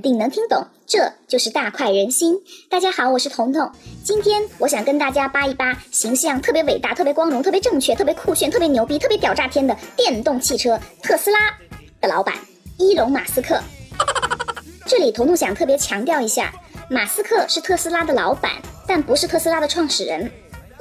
定能听懂，这就是大快人心。大家好，我是彤彤，今天我想跟大家扒一扒形象特别伟大、特别光荣、特别正确、特别酷炫、特别牛逼、特别屌炸天的电动汽车特斯拉的老板伊隆马斯克。这里彤彤想特别强调一下，马斯克是特斯拉的老板，但不是特斯拉的创始人。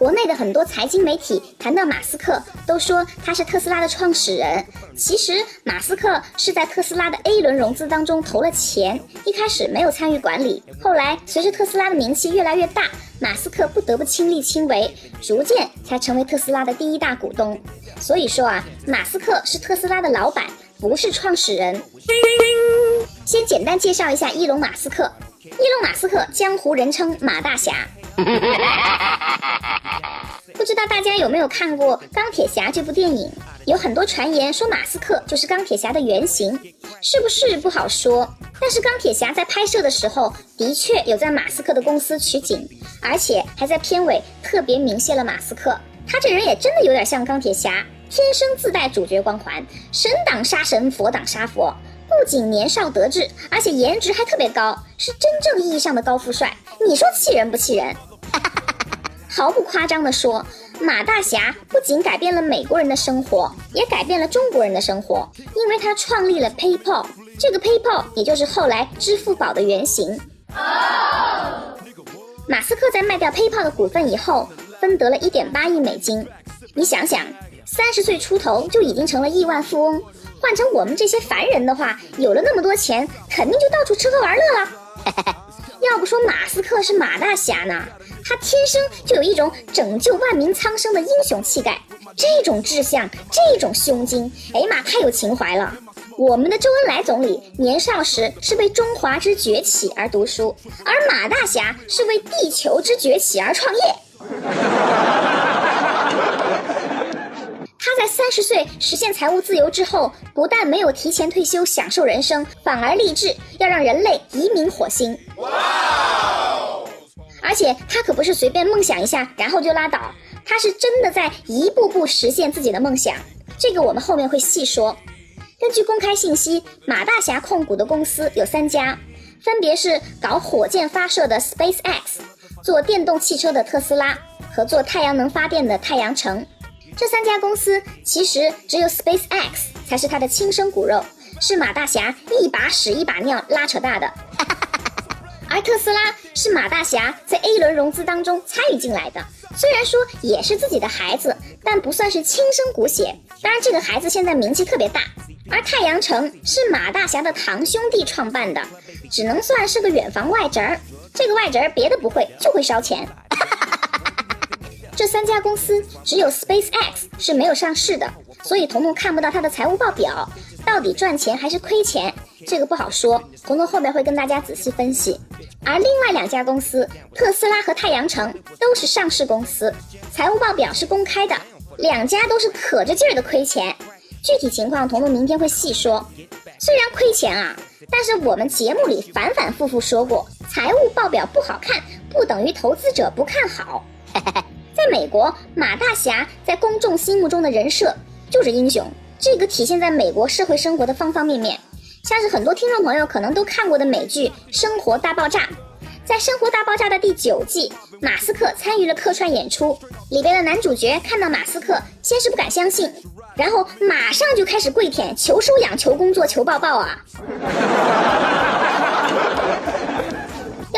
国内的很多财经媒体谈到马斯克，都说他是特斯拉的创始人。其实马斯克是在特斯拉的 A 轮融资当中投了钱，一开始没有参与管理。后来随着特斯拉的名气越来越大，马斯克不得不亲力亲为，逐渐才成为特斯拉的第一大股东。所以说啊，马斯克是特斯拉的老板，不是创始人。先简单介绍一下伊隆马斯克。伊隆马斯克江湖人称马大侠。不知道大家有没有看过《钢铁侠》这部电影？有很多传言说马斯克就是钢铁侠的原型，是不是不好说？但是钢铁侠在拍摄的时候的确有在马斯克的公司取景，而且还在片尾特别明谢了马斯克。他这人也真的有点像钢铁侠，天生自带主角光环，神挡杀神，佛挡杀佛。不仅年少得志，而且颜值还特别高，是真正意义上的高富帅。你说气人不气人？毫不夸张地说，马大侠不仅改变了美国人的生活，也改变了中国人的生活，因为他创立了 PayPal。这个 PayPal 也就是后来支付宝的原型。马斯克在卖掉 PayPal 的股份以后，分得了一点八亿美金。你想想，三十岁出头就已经成了亿万富翁。换成我们这些凡人的话，有了那么多钱，肯定就到处吃喝玩乐了。要不说马斯克是马大侠呢，他天生就有一种拯救万民苍生的英雄气概，这种志向，这种胸襟，哎呀妈，太有情怀了。我们的周恩来总理年少时是为中华之崛起而读书，而马大侠是为地球之崛起而创业。他在三十岁实现财务自由之后，不但没有提前退休享受人生，反而立志要让人类移民火星。哇而且他可不是随便梦想一下然后就拉倒，他是真的在一步步实现自己的梦想。这个我们后面会细说。根据公开信息，马大侠控股的公司有三家，分别是搞火箭发射的 SpaceX，做电动汽车的特斯拉和做太阳能发电的太阳城。这三家公司其实只有 SpaceX 才是他的亲生骨肉，是马大侠一把屎一把尿拉扯大的。而特斯拉是马大侠在 A 轮融资当中参与进来的，虽然说也是自己的孩子，但不算是亲生骨血。当然，这个孩子现在名气特别大。而太阳城是马大侠的堂兄弟创办的，只能算是个远房外侄儿。这个外侄儿别的不会，就会烧钱。这三家公司只有 SpaceX 是没有上市的，所以彤彤看不到它的财务报表，到底赚钱还是亏钱，这个不好说。彤彤后面会跟大家仔细分析。而另外两家公司，特斯拉和太阳城都是上市公司，财务报表是公开的，两家都是可着劲儿的亏钱。具体情况彤彤明天会细说。虽然亏钱啊，但是我们节目里反反复复说过，财务报表不好看，不等于投资者不看好。在美国，马大侠在公众心目中的人设就是英雄，这个体现在美国社会生活的方方面面。像是很多听众朋友可能都看过的美剧《生活大爆炸》，在《生活大爆炸》的第九季，马斯克参与了客串演出，里边的男主角看到马斯克，先是不敢相信，然后马上就开始跪舔，求收养、求工作、求抱抱啊！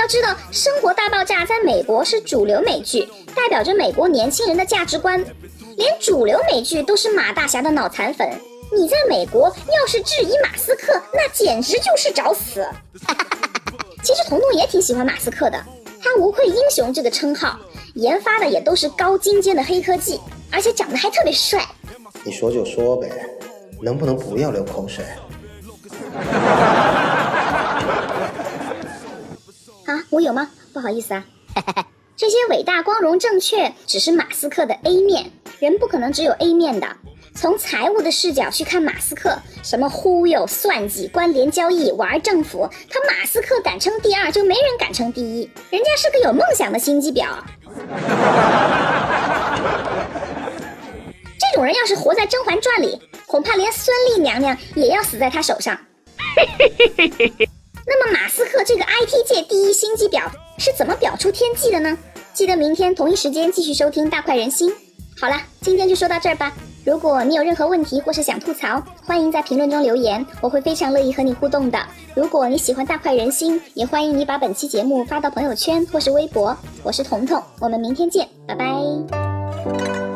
要知道，《生活大爆炸》在美国是主流美剧，代表着美国年轻人的价值观。连主流美剧都是马大侠的脑残粉，你在美国要是质疑马斯克，那简直就是找死。其实彤彤也挺喜欢马斯克的，他无愧英雄这个称号，研发的也都是高精尖的黑科技，而且长得还特别帅。你说就说呗，能不能不要流口水？我有吗？不好意思啊。这些伟大、光荣、正确，只是马斯克的 A 面。人不可能只有 A 面的。从财务的视角去看马斯克，什么忽悠、算计、关联交易、玩政府，他马斯克敢称第二，就没人敢称第一。人家是个有梦想的心机婊。这种人要是活在《甄嬛传》里，恐怕连孙俪娘娘也要死在他手上。嘿嘿嘿嘿嘿那么马斯克这个 IT 界第一心机婊是怎么表出天际的呢？记得明天同一时间继续收听大快人心。好了，今天就说到这儿吧。如果你有任何问题或是想吐槽，欢迎在评论中留言，我会非常乐意和你互动的。如果你喜欢大快人心，也欢迎你把本期节目发到朋友圈或是微博。我是彤彤，我们明天见，拜拜。